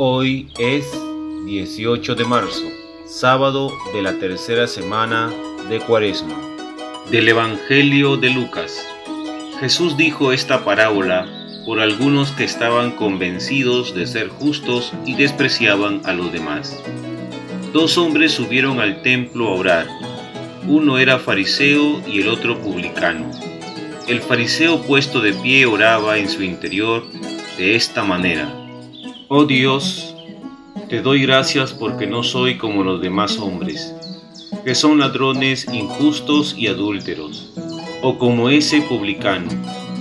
Hoy es 18 de marzo, sábado de la tercera semana de Cuaresma. Del Evangelio de Lucas. Jesús dijo esta parábola por algunos que estaban convencidos de ser justos y despreciaban a los demás. Dos hombres subieron al templo a orar. Uno era fariseo y el otro publicano. El fariseo puesto de pie oraba en su interior de esta manera. Oh Dios, te doy gracias porque no soy como los demás hombres, que son ladrones injustos y adúlteros, o como ese publicano.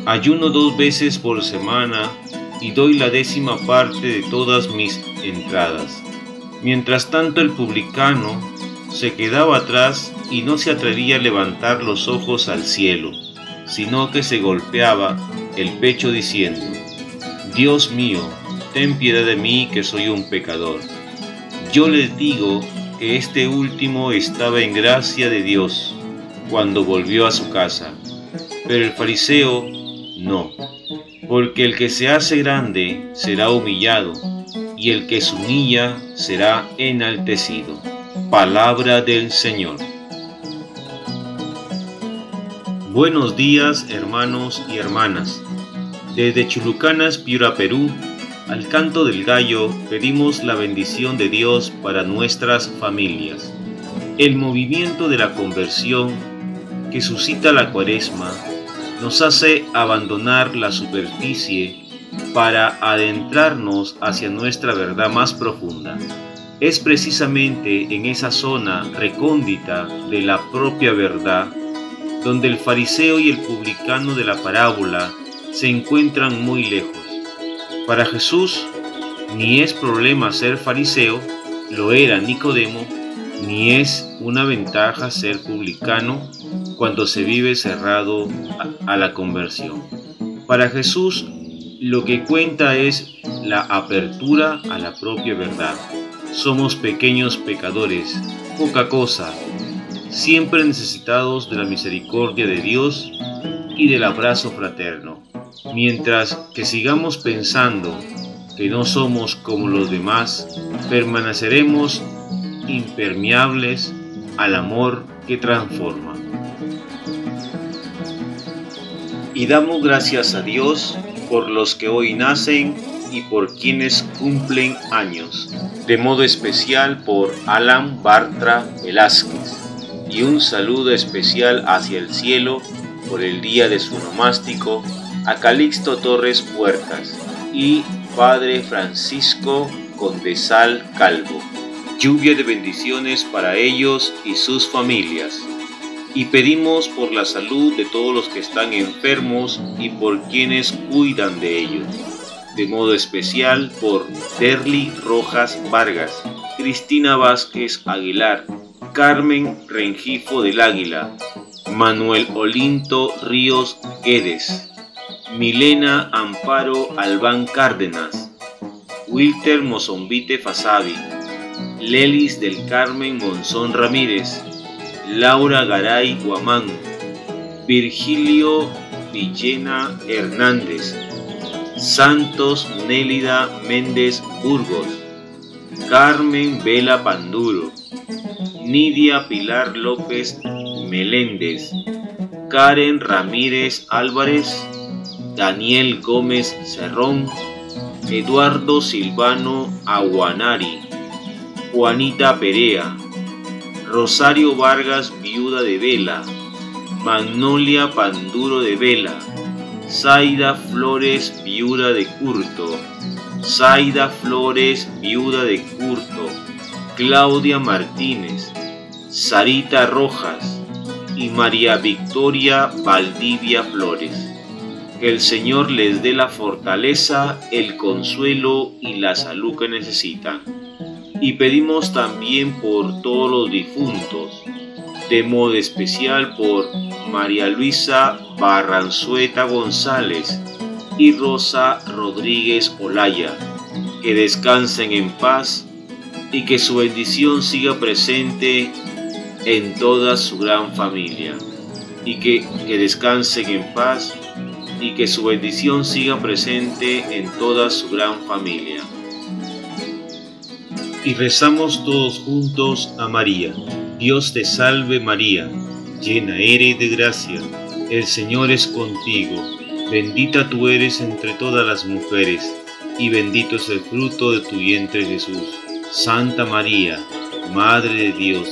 Ayuno dos veces por semana y doy la décima parte de todas mis entradas. Mientras tanto el publicano se quedaba atrás y no se atrevía a levantar los ojos al cielo, sino que se golpeaba el pecho diciendo, Dios mío, ten piedad de mí que soy un pecador. Yo les digo que este último estaba en gracia de Dios cuando volvió a su casa, pero el fariseo no, porque el que se hace grande será humillado, y el que se humilla será enaltecido. Palabra del Señor. Buenos días hermanos y hermanas. Desde Chulucanas, Piura, Perú, al canto del gallo pedimos la bendición de Dios para nuestras familias. El movimiento de la conversión que suscita la cuaresma nos hace abandonar la superficie para adentrarnos hacia nuestra verdad más profunda. Es precisamente en esa zona recóndita de la propia verdad donde el fariseo y el publicano de la parábola se encuentran muy lejos para Jesús ni es problema ser fariseo, lo era Nicodemo, ni es una ventaja ser publicano cuando se vive cerrado a, la conversión. Para Jesús lo que cuenta es la apertura a la propia verdad. Somos pequeños pecadores, poca cosa, siempre necesitados de la misericordia de Dios y del abrazo fraterno. Mientras que sigamos pensando que no somos como los demás, permaneceremos impermeables al amor que transforma. Y damos gracias a Dios por los que hoy nacen y por quienes cumplen años, de modo especial por Alan Bartra Velázquez, y un saludo especial hacia el cielo por el día de su nomástico a Calixto Torres Puertas y Padre Francisco Condesal Calvo. Lluvia de bendiciones para ellos y sus familias. Y pedimos por la salud de todos los que están enfermos y por quienes cuidan de ellos. De modo especial por Derly Rojas Vargas, Cristina Vázquez Aguilar, Carmen Rengifo del Águila, Manuel Olinto Ríos Guedes, Milena Amparo Albán Cárdenas, Wilter Mozombite Fasabi, Lelis del Carmen Monzón Ramírez, Laura Garay Guamán, Virgilio Villena Hernández, Santos Nélida Méndez Burgos, Carmen Vela Panduro, Nidia Pilar López Meléndez, Karen Ramírez Álvarez, Daniel Gómez Cerrón, Eduardo Silvano Aguanari, Juanita Perea, Rosario Vargas Viuda de Vela, Magnolia Panduro de Vela, Zaida Flores Viuda de Curto, Zaida Flores Viuda de Curto, Claudia Martínez, Sarita Rojas y María Victoria Valdivia Flores. Que el Señor les dé la fortaleza, el consuelo y la salud que necesitan. Y pedimos también por todos los difuntos, de modo especial por María Luisa Barranzueta González y Rosa Rodríguez Olaya, que descansen en paz y que su bendición siga presente en toda su gran familia, y que, que descansen en paz y que su bendición siga presente en toda su gran familia. y rezamos todos juntos a María. Dios te salve María, llena eres de gracia, el Señor es contigo, bendita tú eres entre todas las mujeres, y bendito es el fruto de tu vientre Jesús. Santa María, Madre de Dios,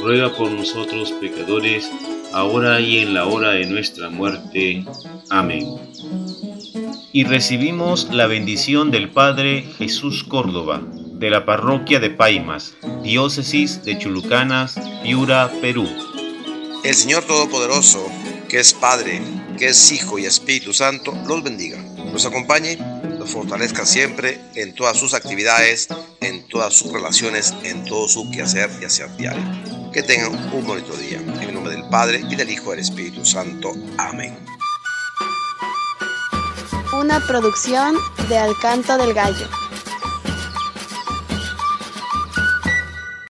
ruega por nosotros pecadores, ahora y en la hora de nuestra muerte. Amén. Y recibimos la bendición del Padre Jesús Córdoba de la parroquia de Paimas, diócesis de Chulucanas, Piura, Perú. El Señor Todopoderoso, que es Padre, que es Hijo y Espíritu Santo, los bendiga, los acompañe, los fortalezca siempre en todas sus actividades, en todas sus relaciones, en todo su quehacer y hacer diario. Que tengan un bonito día. Padre y del Hijo del Espíritu Santo. Amén. Una producción de Alcanto del Gallo.